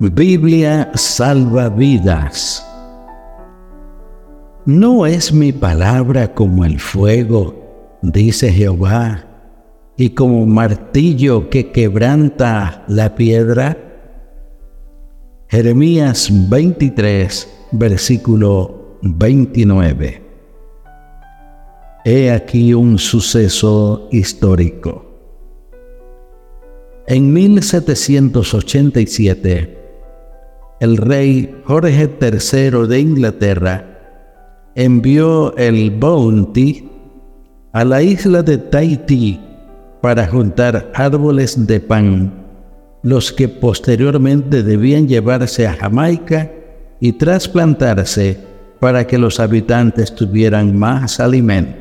Biblia salva vidas. No es mi palabra como el fuego, dice Jehová, y como martillo que quebranta la piedra. Jeremías 23, versículo 29. He aquí un suceso histórico. En 1787, el rey Jorge III de Inglaterra envió el Bounty a la isla de Tahití para juntar árboles de pan, los que posteriormente debían llevarse a Jamaica y trasplantarse para que los habitantes tuvieran más alimento.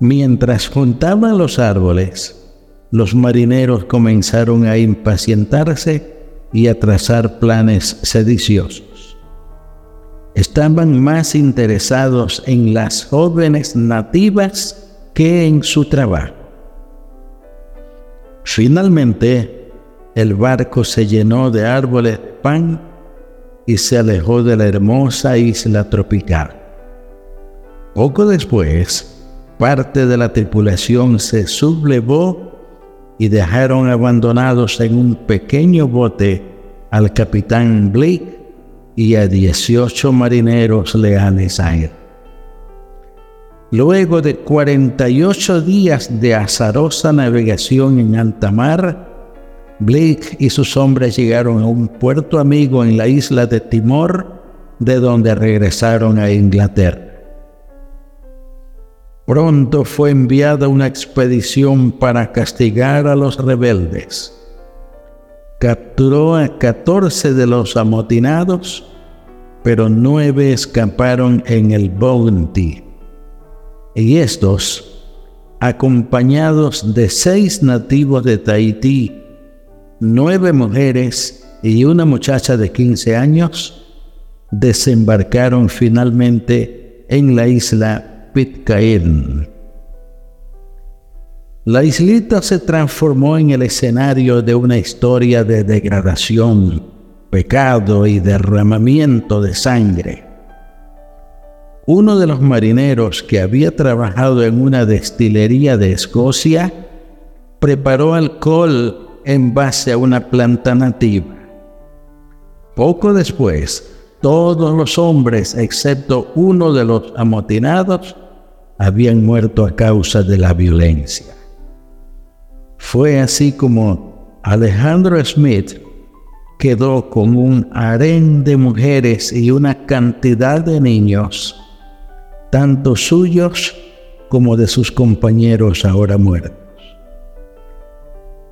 Mientras juntaban los árboles, los marineros comenzaron a impacientarse y a trazar planes sediciosos. Estaban más interesados en las jóvenes nativas que en su trabajo. Finalmente, el barco se llenó de árboles de pan y se alejó de la hermosa isla tropical. Poco después, parte de la tripulación se sublevó y dejaron abandonados en un pequeño bote al capitán Blake y a 18 marineros leales a él. Luego de 48 días de azarosa navegación en alta mar, Blake y sus hombres llegaron a un puerto amigo en la isla de Timor, de donde regresaron a Inglaterra. Pronto fue enviada una expedición para castigar a los rebeldes. Capturó a 14 de los amotinados, pero nueve escaparon en el Bounty. Y estos, acompañados de seis nativos de Tahití, nueve mujeres y una muchacha de 15 años, desembarcaron finalmente en la isla Pitcairn. La islita se transformó en el escenario de una historia de degradación, pecado y derramamiento de sangre. Uno de los marineros que había trabajado en una destilería de Escocia preparó alcohol en base a una planta nativa. Poco después, todos los hombres, excepto uno de los amotinados, habían muerto a causa de la violencia. Fue así como Alejandro Smith quedó con un harén de mujeres y una cantidad de niños, tanto suyos como de sus compañeros ahora muertos.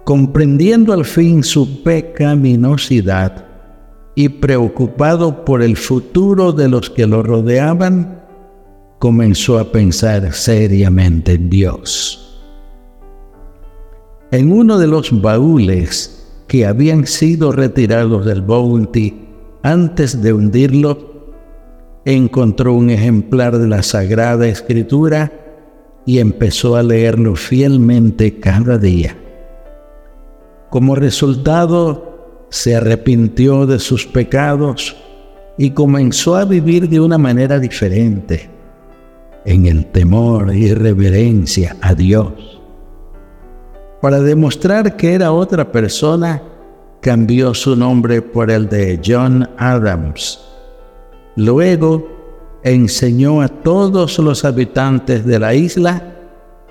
Comprendiendo al fin su pecaminosidad y preocupado por el futuro de los que lo rodeaban, comenzó a pensar seriamente en Dios. En uno de los baúles que habían sido retirados del Bounty antes de hundirlo, encontró un ejemplar de la Sagrada Escritura y empezó a leerlo fielmente cada día. Como resultado, se arrepintió de sus pecados y comenzó a vivir de una manera diferente en el temor y reverencia a Dios. Para demostrar que era otra persona, cambió su nombre por el de John Adams. Luego enseñó a todos los habitantes de la isla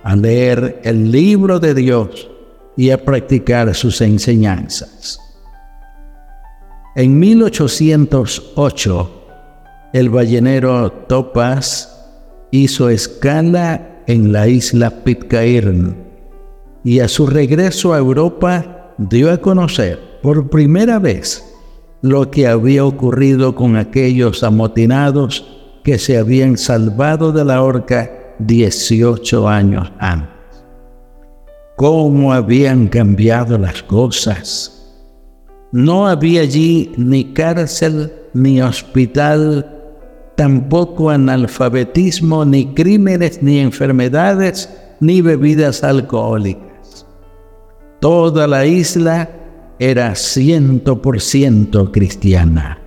a leer el libro de Dios y a practicar sus enseñanzas. En 1808, el ballenero Topaz hizo escala en la isla Pitcairn y a su regreso a Europa dio a conocer por primera vez lo que había ocurrido con aquellos amotinados que se habían salvado de la horca 18 años antes. Cómo habían cambiado las cosas. No había allí ni cárcel ni hospital, tampoco analfabetismo, ni crímenes, ni enfermedades, ni bebidas alcohólicas. Toda la isla era ciento por ciento cristiana.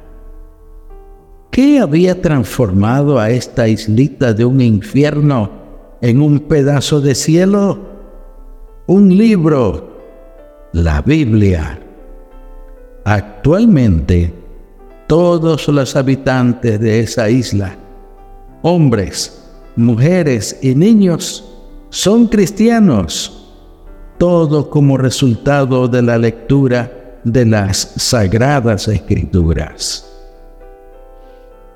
¿Qué había transformado a esta islita de un infierno en un pedazo de cielo? Un libro, la Biblia. Actualmente, todos los habitantes de esa isla, hombres, mujeres y niños, son cristianos, todo como resultado de la lectura de las sagradas escrituras.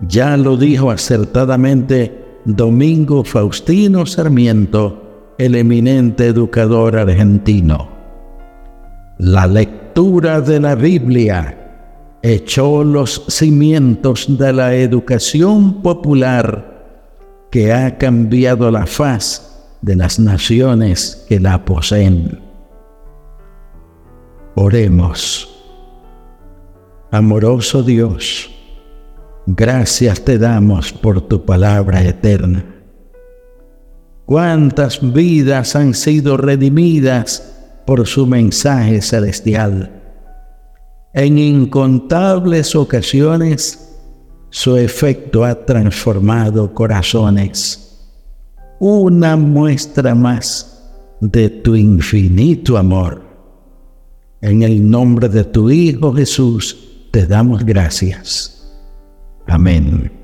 Ya lo dijo acertadamente Domingo Faustino Sarmiento, el eminente educador argentino. La lectura de la Biblia echó los cimientos de la educación popular que ha cambiado la faz de las naciones que la poseen. Oremos. Amoroso Dios, Gracias te damos por tu palabra eterna. Cuántas vidas han sido redimidas por su mensaje celestial. En incontables ocasiones su efecto ha transformado corazones. Una muestra más de tu infinito amor. En el nombre de tu Hijo Jesús te damos gracias. Amén.